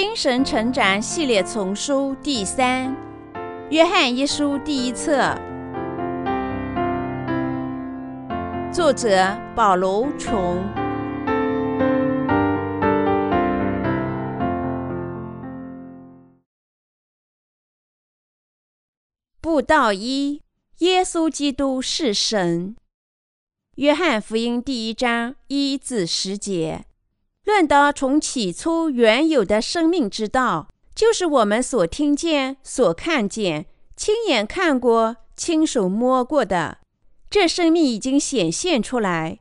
精神成长系列丛书第三，约翰一书第一册，作者保罗琼。布道一：耶稣基督是神。约翰福音第一章一至十节。论到从起初原有的生命之道，就是我们所听见、所看见、亲眼看过、亲手摸过的。这生命已经显现出来，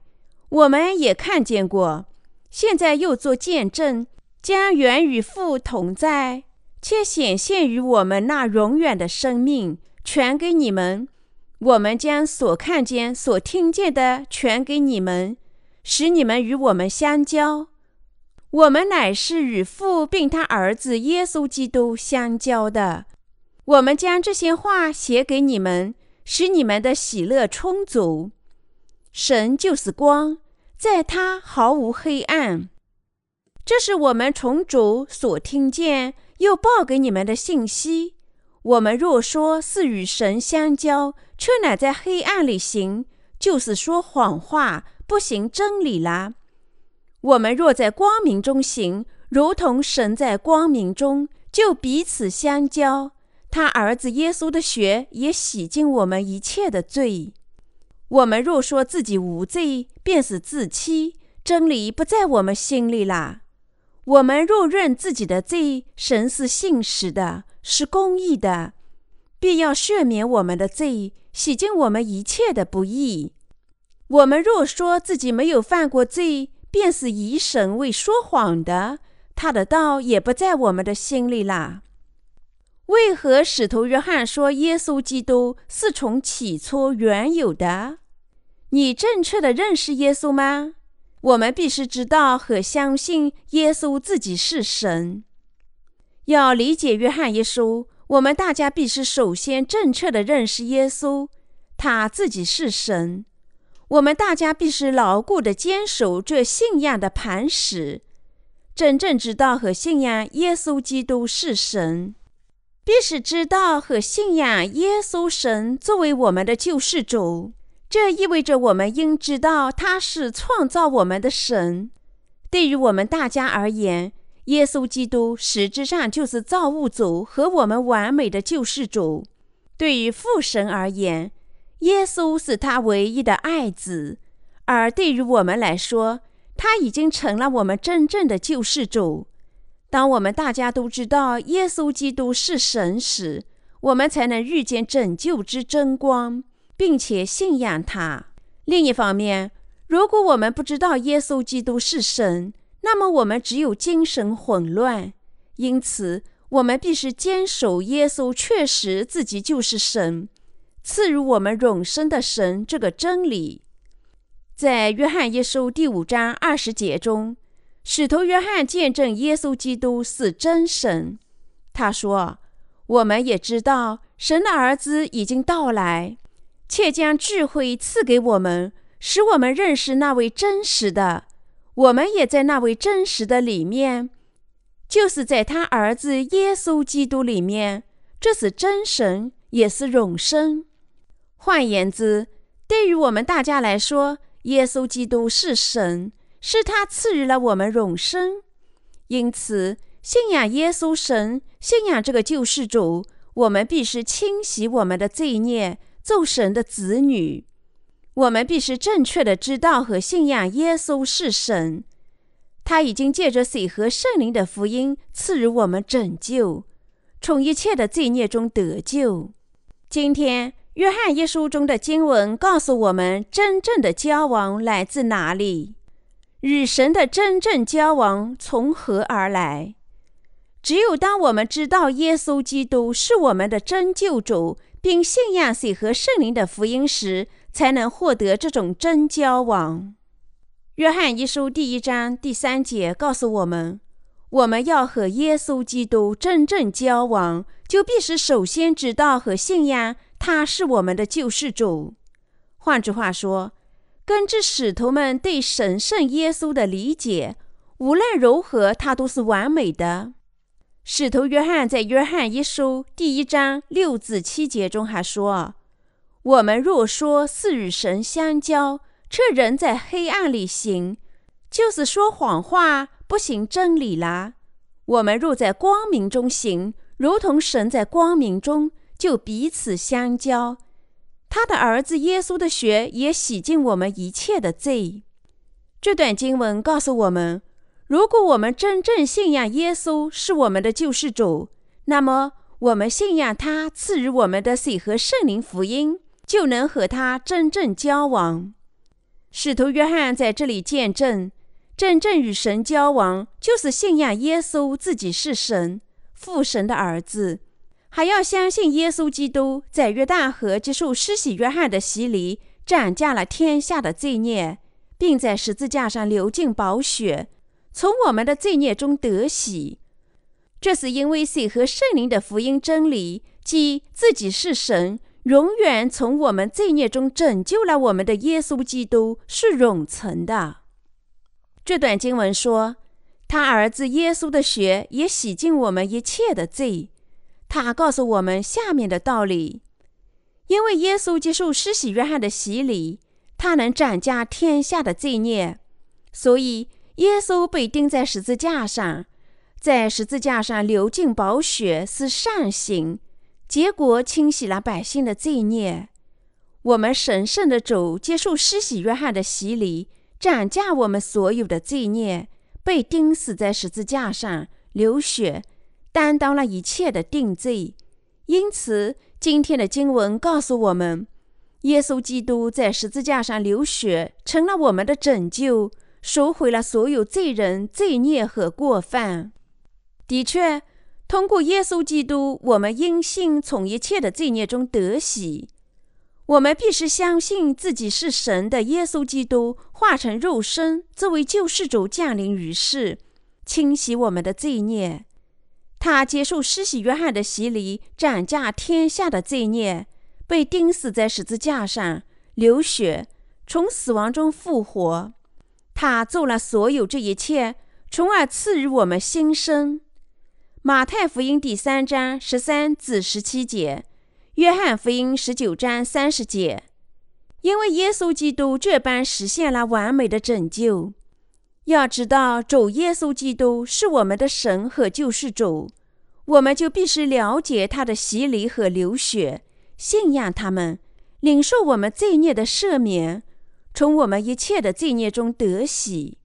我们也看见过，现在又做见证，将原与父同在，且显现于我们那永远的生命传给你们。我们将所看见、所听见的传给你们，使你们与我们相交。我们乃是与父并他儿子耶稣基督相交的。我们将这些话写给你们，使你们的喜乐充足。神就是光，在他毫无黑暗。这是我们从主所听见又报给你们的信息。我们若说是与神相交，却乃在黑暗里行，就是说谎话，不行真理啦。我们若在光明中行，如同神在光明中，就彼此相交。他儿子耶稣的血也洗净我们一切的罪。我们若说自己无罪，便是自欺，真理不在我们心里啦。我们若认自己的罪，神是信实的，是公义的，必要赦免我们的罪，洗净我们一切的不义。我们若说自己没有犯过罪，便是以神为说谎的，他的道也不在我们的心里啦。为何使徒约翰说耶稣基督是从起初原有的？你正确地认识耶稣吗？我们必须知道和相信耶稣自己是神。要理解约翰一书，我们大家必须首先正确地认识耶稣，他自己是神。我们大家必须牢固地坚守这信仰的磐石，真正知道和信仰耶稣基督是神，必须知道和信仰耶稣神作为我们的救世主。这意味着我们应知道他是创造我们的神。对于我们大家而言，耶稣基督实质上就是造物主和我们完美的救世主。对于父神而言，耶稣是他唯一的爱子，而对于我们来说，他已经成了我们真正的救世主。当我们大家都知道耶稣基督是神时，我们才能遇见拯救之真光，并且信仰他。另一方面，如果我们不知道耶稣基督是神，那么我们只有精神混乱。因此，我们必须坚守耶稣确实自己就是神。赐予我们永生的神这个真理，在约翰一书第五章二十节中，使徒约翰见证耶稣基督是真神。他说：“我们也知道神的儿子已经到来，且将智慧赐给我们，使我们认识那位真实的。我们也在那位真实的里面，就是在他儿子耶稣基督里面。这是真神，也是永生。”换言之，对于我们大家来说，耶稣基督是神，是他赐予了我们永生。因此，信仰耶稣神，信仰这个救世主，我们必须清洗我们的罪孽，做神的子女。我们必须正确的知道和信仰耶稣是神，他已经借着水和圣灵的福音赐予我们拯救，从一切的罪孽中得救。今天。约翰一书中的经文告诉我们，真正的交往来自哪里？与神的真正交往从何而来？只有当我们知道耶稣基督是我们的真救主，并信仰水和圣灵的福音时，才能获得这种真交往。约翰一书第一章第三节告诉我们，我们要和耶稣基督真正交往，就必须首先知道和信仰。他是我们的救世主。换句话说，根据使徒们对神圣耶稣的理解，无论如何，他都是完美的。使徒约翰在《约翰一书》第一章六至七节中还说：“我们若说是与神相交，却仍在黑暗里行，就是说谎话，不行真理啦。我们若在光明中行，如同神在光明中，就彼此相交。他的儿子耶稣的血也洗净我们一切的罪。”这段经文告诉我们。如果我们真正信仰耶稣是我们的救世主，那么我们信仰他赐予我们的水和圣灵福音，就能和他真正交往。使徒约翰在这里见证，真正与神交往，就是信仰耶稣自己是神、父神的儿子，还要相信耶稣基督在约旦河接受施洗约翰的洗礼，斩价了天下的罪孽，并在十字架上流尽宝血。从我们的罪孽中得洗，这是因为水和圣灵的福音真理，即自己是神，永远从我们罪孽中拯救了我们的耶稣基督是永存的。这段经文说，他儿子耶稣的血也洗净我们一切的罪。他告诉我们下面的道理：因为耶稣接受施洗约翰的洗礼，他能斩价天下的罪孽，所以。耶稣被钉在十字架上，在十字架上流尽宝血是善行，结果清洗了百姓的罪孽。我们神圣的主接受施洗约翰的洗礼，斩价我们所有的罪孽，被钉死在十字架上流血，担当了一切的定罪。因此，今天的经文告诉我们，耶稣基督在十字架上流血，成了我们的拯救。赎回了所有罪人罪孽和过犯。的确，通过耶稣基督，我们因信从一切的罪孽中得洗。我们必须相信自己是神的耶稣基督化成肉身，作为救世主降临于世，清洗我们的罪孽。他接受施洗约翰的洗礼，斩价天下的罪孽，被钉死在十字架上，流血，从死亡中复活。他做了所有这一切，从而赐予我们新生。马太福音第三章十三至十七节，约翰福音十九章三十节。因为耶稣基督这般实现了完美的拯救。要知道，主耶稣基督是我们的神和救世主，我们就必须了解他的洗礼和流血，信仰他们，领受我们罪孽的赦免。从我们一切的罪孽中得洗。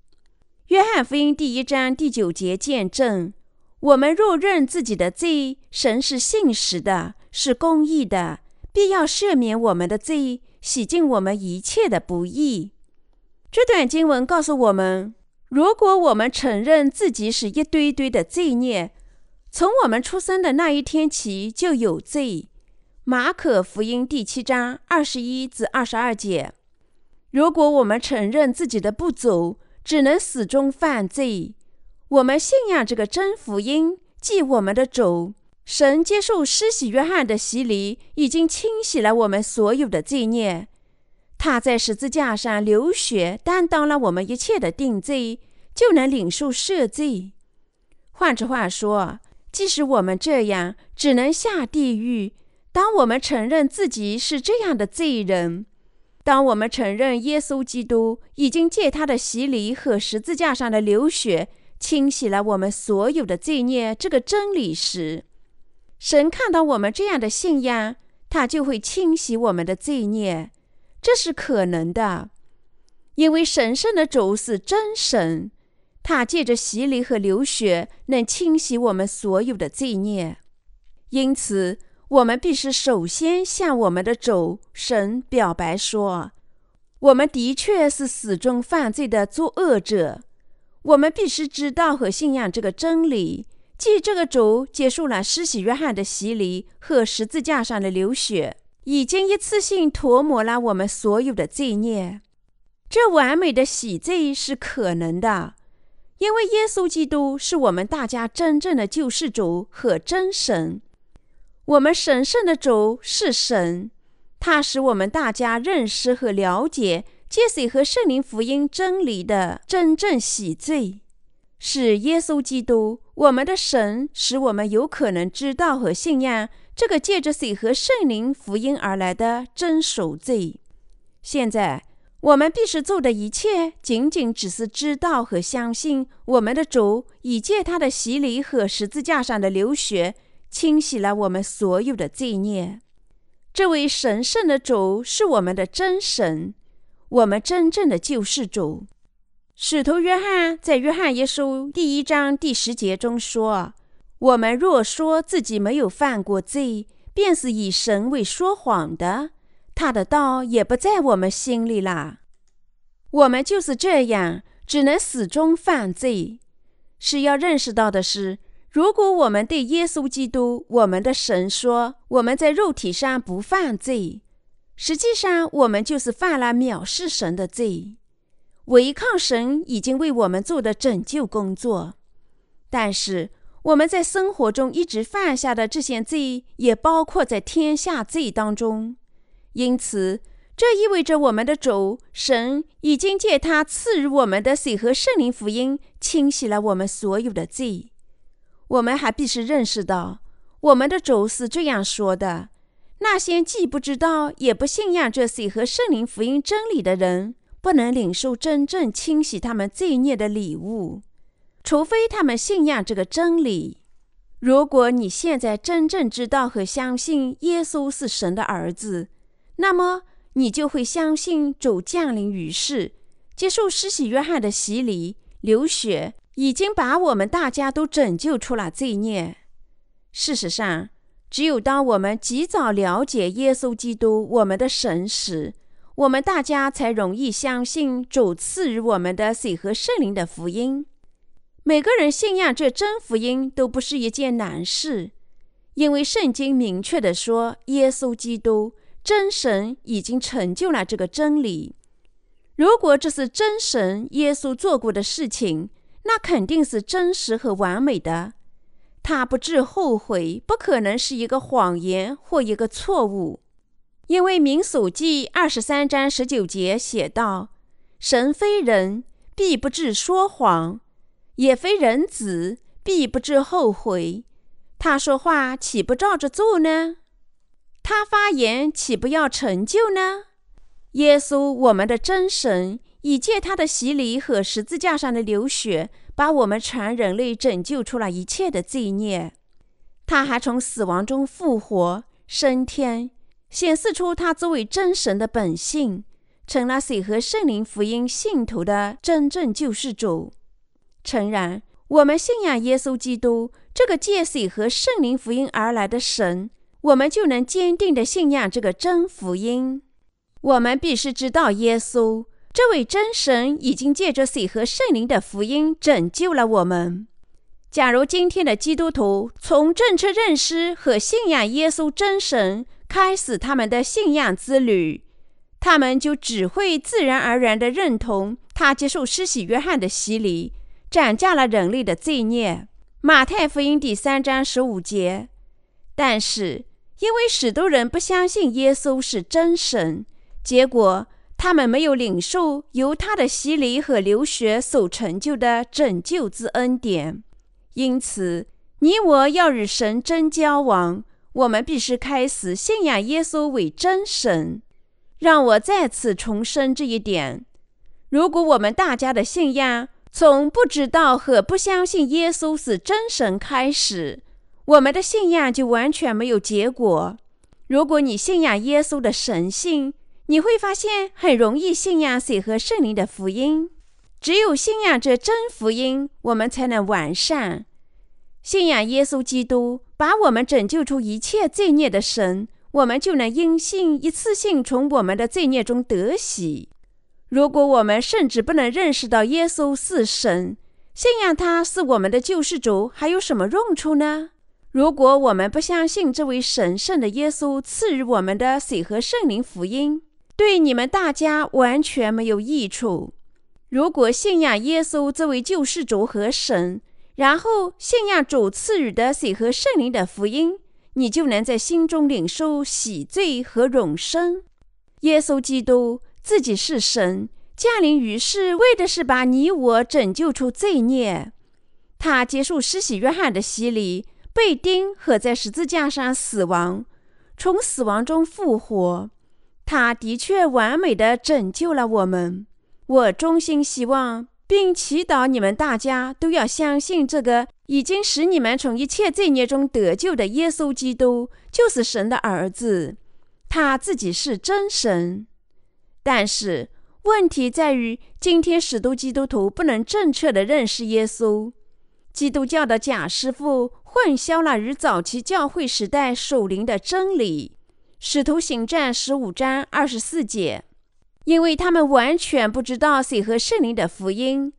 约翰福音第一章第九节见证：我们若认自己的罪，神是信实的，是公义的，必要赦免我们的罪，洗净我们一切的不义。这段经文告诉我们：如果我们承认自己是一堆堆的罪孽，从我们出生的那一天起就有罪。马可福音第七章二十一至二十二节。如果我们承认自己的不足，只能始终犯罪。我们信仰这个真福音，即我们的主神接受施洗约翰的洗礼，已经清洗了我们所有的罪孽。他在十字架上流血，担当了我们一切的定罪，就能领受赦罪。换句话说，即使我们这样，只能下地狱。当我们承认自己是这样的罪人。当我们承认耶稣基督已经借他的洗礼和十字架上的流血清洗了我们所有的罪孽这个真理时，神看到我们这样的信仰，他就会清洗我们的罪孽。这是可能的，因为神圣的主是真神，他借着洗礼和流血能清洗我们所有的罪孽。因此，我们必须首先向我们的主神表白说：“我们的确是始终犯罪的作恶者。我们必须知道和信仰这个真理，即这个主接受了施洗约翰的洗礼和十字架上的流血，已经一次性涂抹了我们所有的罪孽。这完美的洗罪是可能的，因为耶稣基督是我们大家真正的救世主和真神。”我们神圣的主是神，他使我们大家认识和了解借水和圣灵福音真理的真正洗罪。是耶稣基督，我们的神，使我们有可能知道和信仰这个借着水和圣灵福音而来的真赎罪。现在，我们必须做的一切，仅仅只是知道和相信我们的主已借他的洗礼和十字架上的流血，清洗了我们所有的罪孽。这位神圣的主是我们的真神，我们真正的救世主。使徒约翰在《约翰一书》第一章第十节中说：“我们若说自己没有犯过罪，便是以神为说谎的，他的道也不在我们心里了。我们就是这样，只能始终犯罪。是要认识到的是，如果我们对耶稣基督，我们的神说我们在肉体上不犯罪，实际上我们就是犯了藐视神的罪。”违抗神已经为我们做的拯救工作，但是我们在生活中一直犯下的这些罪，也包括在天下罪当中。因此，这意味着我们的主神已经借他赐予我们的水和圣灵福音，清洗了我们所有的罪。我们还必须认识到，我们的主是这样说的：那些既不知道也不信仰这水和圣灵福音真理的人。不能领受真正清洗他们罪孽的礼物，除非他们信仰这个真理。如果你现在真正知道和相信耶稣是神的儿子，那么你就会相信主降临于世，接受施洗约翰的洗礼、流血，已经把我们大家都拯救出了罪孽。事实上，只有当我们及早了解耶稣基督，我们的神时，我们大家才容易相信主赐予我们的水和圣灵的福音。每个人信仰这真福音都不是一件难事，因为圣经明确地说，耶稣基督真神已经成就了这个真理。如果这是真神耶稣做过的事情，那肯定是真实和完美的。他不致后悔，不可能是一个谎言或一个错误。因为民数记二十三章十九节写道：“神非人，必不至说谎；也非人子，必不知后悔。他说话岂不照着做呢？他发言岂不要成就呢？”耶稣，我们的真神，已借他的洗礼和十字架上的流血，把我们全人类拯救出了一切的罪孽。他还从死亡中复活，升天。显示出他作为真神的本性，成了水和圣灵福音信徒的真正救世主。诚然，我们信仰耶稣基督这个借水和圣灵福音而来的神，我们就能坚定地信仰这个真福音。我们必须知道，耶稣这位真神已经借着水和圣灵的福音拯救了我们。假如今天的基督徒从正确认识和信仰耶稣真神，开始他们的信仰之旅，他们就只会自然而然地认同他接受施洗约翰的洗礼，斩价了人类的罪孽。马太福音第三章十五节。但是因为许多人不相信耶稣是真神，结果他们没有领受由他的洗礼和流血所成就的拯救之恩典。因此，你我要与神真交往。我们必须开始信仰耶稣为真神。让我再次重申这一点：如果我们大家的信仰从不知道和不相信耶稣是真神开始，我们的信仰就完全没有结果。如果你信仰耶稣的神性，你会发现很容易信仰水和圣灵的福音。只有信仰这真福音，我们才能完善。信仰耶稣基督，把我们拯救出一切罪孽的神，我们就能因信一次性从我们的罪孽中得洗。如果我们甚至不能认识到耶稣是神，信仰他是我们的救世主，还有什么用处呢？如果我们不相信这位神圣的耶稣赐予我们的水和圣灵福音，对你们大家完全没有益处。如果信仰耶稣这位救世主和神，然后信仰主赐予的水和圣灵的福音，你就能在心中领受洗罪和永生。耶稣基督自己是神，降临于世，为的是把你我拯救出罪孽。他接受施洗约翰的洗礼，被钉和在十字架上死亡，从死亡中复活。他的确完美的拯救了我们。我衷心希望并祈祷你们大家都要相信这个已经使你们从一切罪孽中得救的耶稣基督，就是神的儿子，他自己是真神。但是问题在于，今天许多基督徒不能正确地认识耶稣。基督教的假师傅混淆了与早期教会时代属灵的真理。使徒行传十五章二十四节。因为他们完全不知道谁和圣灵的福音，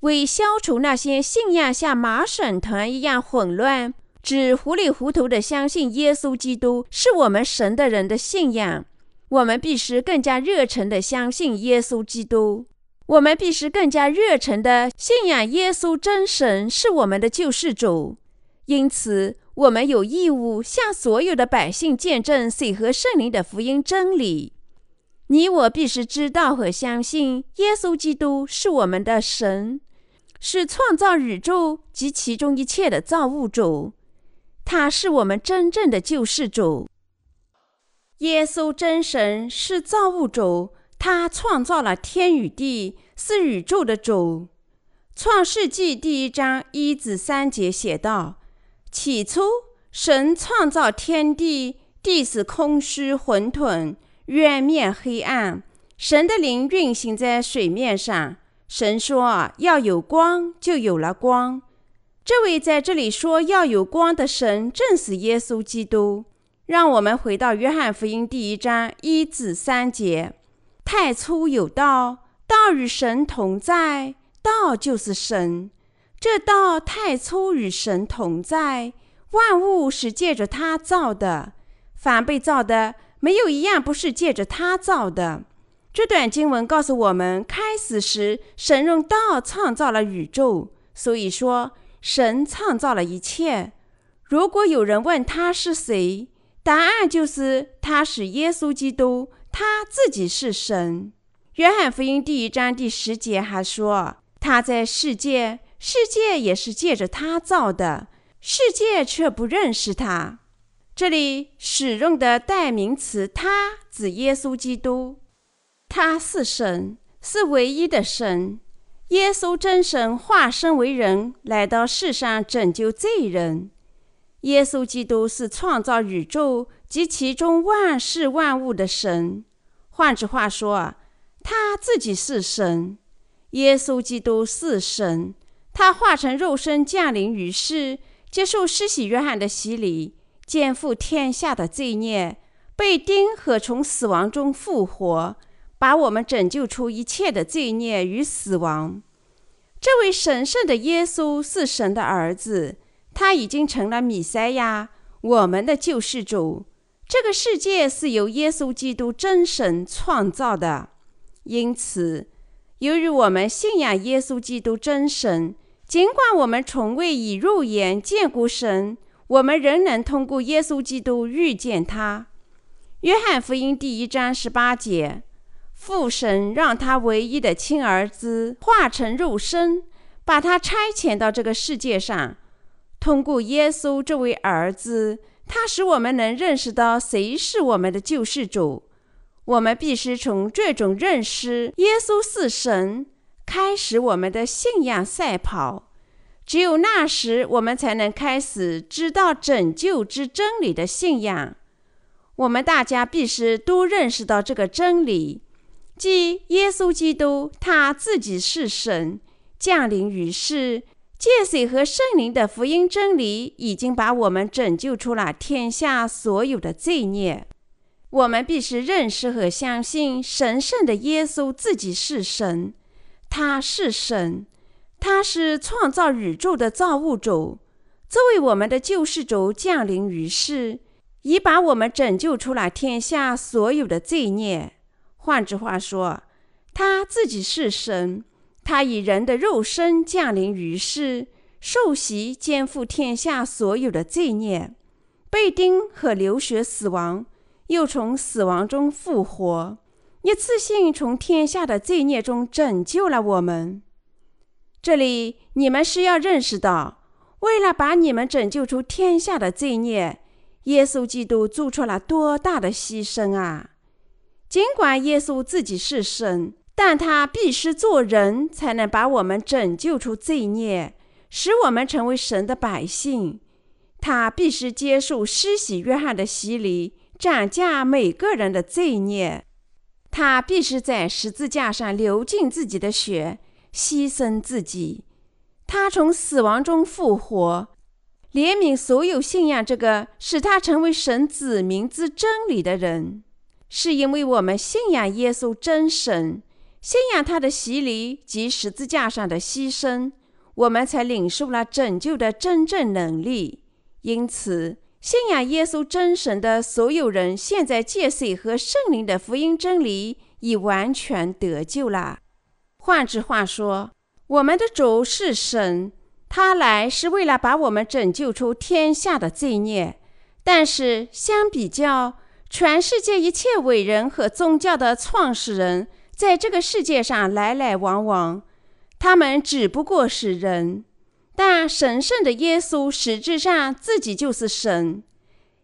为消除那些信仰像麻绳团一样混乱、只糊里糊涂地相信耶稣基督是我们神的人的信仰，我们必须更加热诚地相信耶稣基督。我们必须更加热诚地信仰耶稣真神是我们的救世主。因此，我们有义务向所有的百姓见证水和圣灵的福音真理。你我必须知道和相信，耶稣基督是我们的神，是创造宇宙及其中一切的造物主，他是我们真正的救世主。耶稣真神是造物主，他创造了天与地，是宇宙的主。创世纪第一章一至三节写道：“起初，神创造天地，地是空虚混沌。”渊面黑暗，神的灵运行在水面上。神说：“要有光，就有了光。”这位在这里说要有光的神，正是耶稣基督。让我们回到约翰福音第一章一至三节：“太初有道，道与神同在，道就是神。这道太初与神同在，万物是借着他造的，凡被造的。”没有一样不是借着他造的。这段经文告诉我们，开始时神用道创造了宇宙，所以说神创造了一切。如果有人问他是谁，答案就是他是耶稣基督，他自己是神。约翰福音第一章第十节还说：“他在世界，世界也是借着他造的，世界却不认识他。”这里使用的代名词“他”指耶稣基督，他是神，是唯一的神。耶稣真神化身为人，来到世上拯救罪人。耶稣基督是创造宇宙及其中万事万物的神。换句话说，他自己是神。耶稣基督是神，他化成肉身降临于世，接受施洗约翰的洗礼。肩负天下的罪孽，被钉和从死亡中复活，把我们拯救出一切的罪孽与死亡。这位神圣的耶稣是神的儿子，他已经成了弥赛亚，我们的救世主。这个世界是由耶稣基督真神创造的，因此，由于我们信仰耶稣基督真神，尽管我们从未以肉眼见过神。我们仍能通过耶稣基督遇见他。约翰福音第一章十八节：父神让他唯一的亲儿子化成肉身，把他差遣到这个世界上。通过耶稣这位儿子，他使我们能认识到谁是我们的救世主。我们必须从这种认识耶稣是神开始我们的信仰赛跑。只有那时，我们才能开始知道拯救之真理的信仰。我们大家必须都认识到这个真理，即耶稣基督他自己是神，降临于世，借水和圣灵的福音真理，已经把我们拯救出了天下所有的罪孽。我们必须认识和相信神圣的耶稣自己是神，他是神。他是创造宇宙的造物主，作为我们的救世主降临于世，已把我们拯救出了天下所有的罪孽。换句话说，他自己是神，他以人的肉身降临于世，受洗肩负天下所有的罪孽，被钉和流血死亡，又从死亡中复活，一次性从天下的罪孽中拯救了我们。这里你们是要认识到，为了把你们拯救出天下的罪孽，耶稣基督做出了多大的牺牲啊！尽管耶稣自己是神，但他必须做人才能把我们拯救出罪孽，使我们成为神的百姓。他必须接受施洗约翰的洗礼，斩价每个人的罪孽。他必须在十字架上流尽自己的血，牺牲自己。他从死亡中复活，怜悯所有信仰这个使他成为神子民之真理的人。是因为我们信仰耶稣真神，信仰他的洗礼及十字架上的牺牲，我们才领受了拯救的真正能力。因此，信仰耶稣真神的所有人，现在借水和圣灵的福音真理，已完全得救了。换句话说，我们的主是神，他来是为了把我们拯救出天下的罪孽。但是，相比较，全世界一切伟人和宗教的创始人，在这个世界上来来往往，他们只不过是人。但神圣的耶稣实质上自己就是神，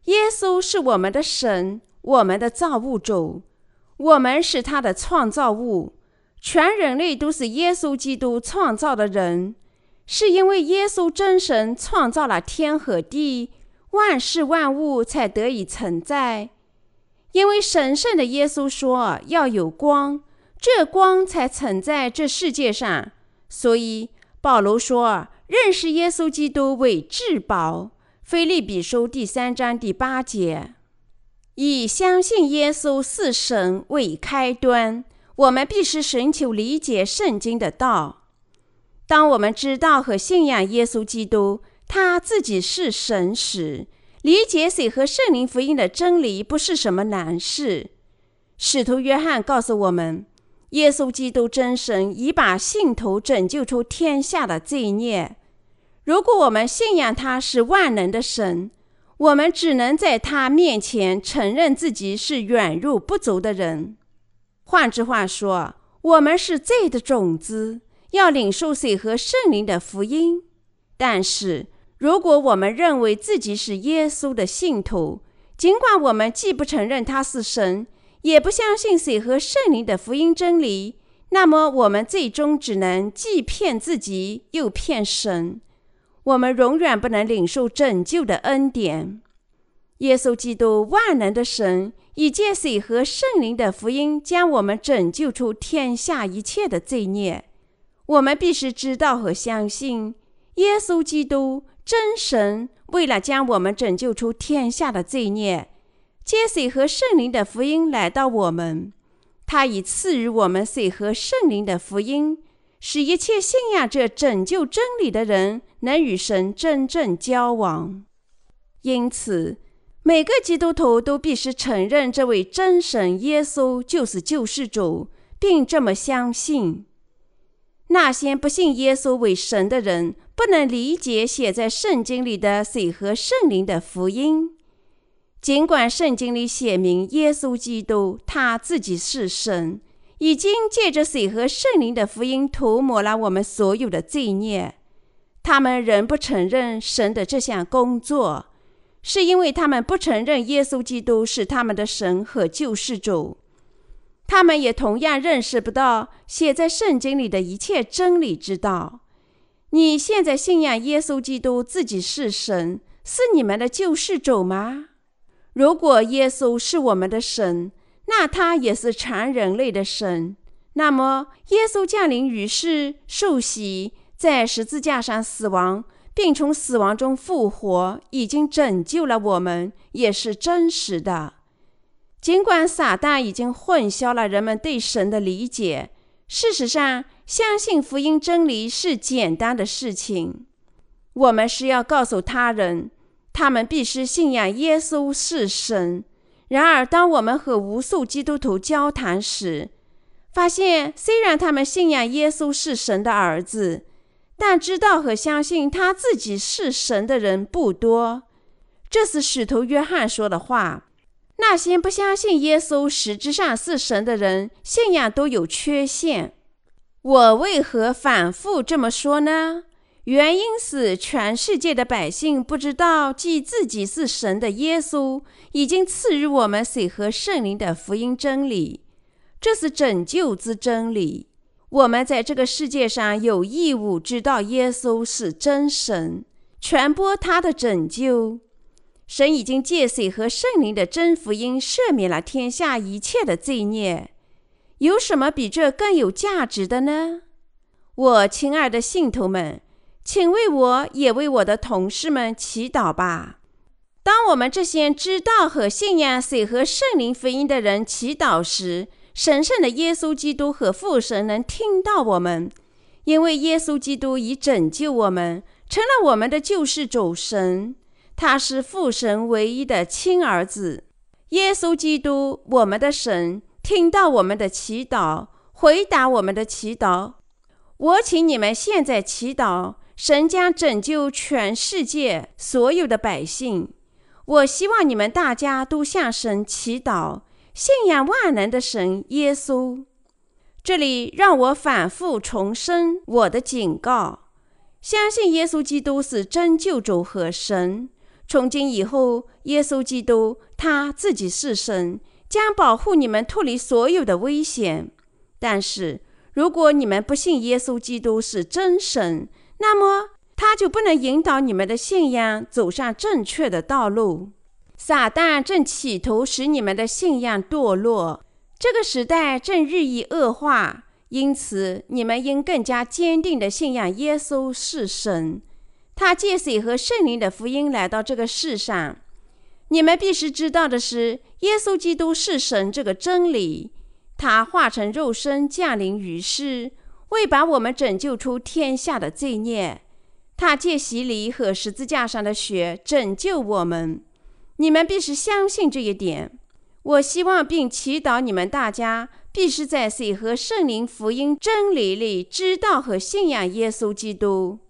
耶稣是我们的神，我们的造物主，我们是他的创造物，全人类都是耶稣基督创造的人，是因为耶稣真神创造了天和地，万事万物才得以存在。因为神圣的耶稣说要有光，这光才存在这世界上，所以保罗说。认识耶稣基督为至宝。腓立比书第三章第八节，以相信耶稣是神为开端，我们必须寻求理解圣经的道。当我们知道和信仰耶稣基督，他自己是神时，理解水和圣灵福音的真理不是什么难事。使徒约翰告诉我们。耶稣基督真神已把信徒拯救出天下的罪孽。如果我们信仰他是万能的神，我们只能在他面前承认自己是软弱不足的人。换句话说，我们是罪的种子，要领受水和圣灵的福音。但是，如果我们认为自己是耶稣的信徒，尽管我们既不承认他是神，也不相信水和圣灵的福音真理，那么我们最终只能既骗自己又骗神。我们永远不能领受拯救的恩典。耶稣基督万能的神，以借水和圣灵的福音将我们拯救出天下一切的罪孽。我们必须知道和相信，耶稣基督真神为了将我们拯救出天下的罪孽。借水和圣灵的福音来到我们，他已赐予我们水和圣灵的福音，使一切信仰这拯救真理的人能与神真正交往。因此，每个基督徒都必须承认这位真神耶稣就是救世主，并这么相信。那些不信耶稣为神的人，不能理解写在圣经里的水和圣灵的福音。尽管圣经里写明耶稣基督他自己是神，已经借着水和圣灵的福音涂抹了我们所有的罪孽，他们仍不承认神的这项工作，是因为他们不承认耶稣基督是他们的神和救世主。他们也同样认识不到写在圣经里的一切真理之道。你现在信仰耶稣基督自己是神，是你们的救世主吗？如果耶稣是我们的神，那他也是全人类的神。那么，耶稣降临于世、受洗，在十字架上死亡，并从死亡中复活，已经拯救了我们，也是真实的。尽管撒旦已经混淆了人们对神的理解，事实上，相信福音真理是简单的事情。我们是要告诉他人。他们必须信仰耶稣是神。然而，当我们和无数基督徒交谈时，发现虽然他们信仰耶稣是神的儿子，但知道和相信他自己是神的人不多。这是使徒约翰说的话。那些不相信耶稣实质上是神的人，信仰都有缺陷。我为何反复这么说呢？原因是全世界的百姓不知道，即自己是神的耶稣已经赐予我们水和圣灵的福音真理，这是拯救之真理。我们在这个世界上有义务知道耶稣是真神，传播他的拯救。神已经借水和圣灵的真福音赦免了天下一切的罪孽，有什么比这更有价值的呢？我亲爱的信徒们。请为我也为我的同事们祈祷吧。当我们这些知道和信仰水和圣灵福音的人祈祷时，神圣的耶稣基督和父神能听到我们，因为耶稣基督已拯救我们，成了我们的救世主神。他是父神唯一的亲儿子。耶稣基督，我们的神，听到我们的祈祷，回答我们的祈祷。我请你们现在祈祷。神将拯救全世界所有的百姓。我希望你们大家都向神祈祷，信仰万能的神耶稣。这里让我反复重申我的警告：相信耶稣基督是真救主和神。从今以后，耶稣基督他自己是神，将保护你们脱离所有的危险。但是如果你们不信耶稣基督是真神，那么，他就不能引导你们的信仰走上正确的道路。撒旦正企图使你们的信仰堕落。这个时代正日益恶化，因此你们应更加坚定地信仰耶稣是神。他借水和圣灵的福音来到这个世上。你们必须知道的是，耶稣基督是神这个真理。他化成肉身降临于世。为把我们拯救出天下的罪孽，他借洗礼和十字架上的血拯救我们。你们必须相信这一点。我希望并祈祷你们大家必须在水和圣灵福音真理里知道和信仰耶稣基督。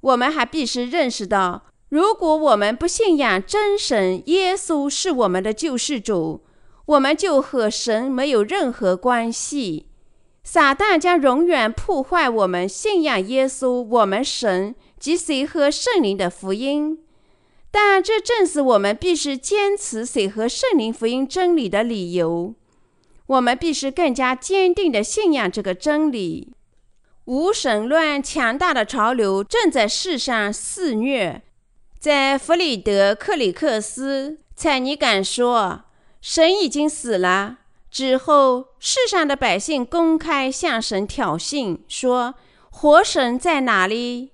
我们还必须认识到，如果我们不信仰真神耶稣是我们的救世主，我们就和神没有任何关系。撒旦将永远破坏我们信仰耶稣、我们神及水和圣灵的福音，但这正是我们必须坚持水和圣灵福音真理的理由。我们必须更加坚定地信仰这个真理。无神论强大的潮流正在世上肆虐。在弗里德克里克斯·采尼敢说：“神已经死了。”之后，世上的百姓公开向神挑衅，说：“活神在哪里？”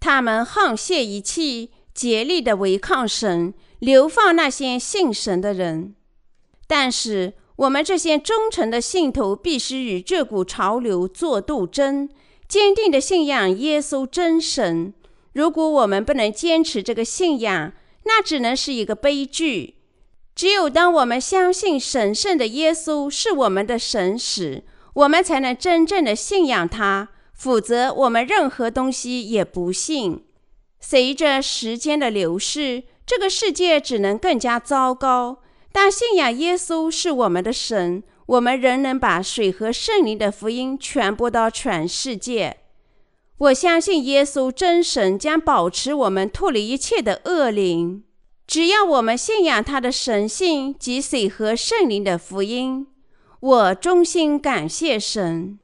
他们沆瀣一气，竭力的违抗神，流放那些信神的人。但是，我们这些忠诚的信徒必须与这股潮流作斗争，坚定的信仰耶稣真神。如果我们不能坚持这个信仰，那只能是一个悲剧。只有当我们相信神圣的耶稣是我们的神时，我们才能真正的信仰他。否则，我们任何东西也不信。随着时间的流逝，这个世界只能更加糟糕。但信仰耶稣是我们的神，我们仍能把水和圣灵的福音传播到全世界。我相信耶稣真神将保持我们脱离一切的恶灵。只要我们信仰他的神性及水和圣灵的福音，我衷心感谢神。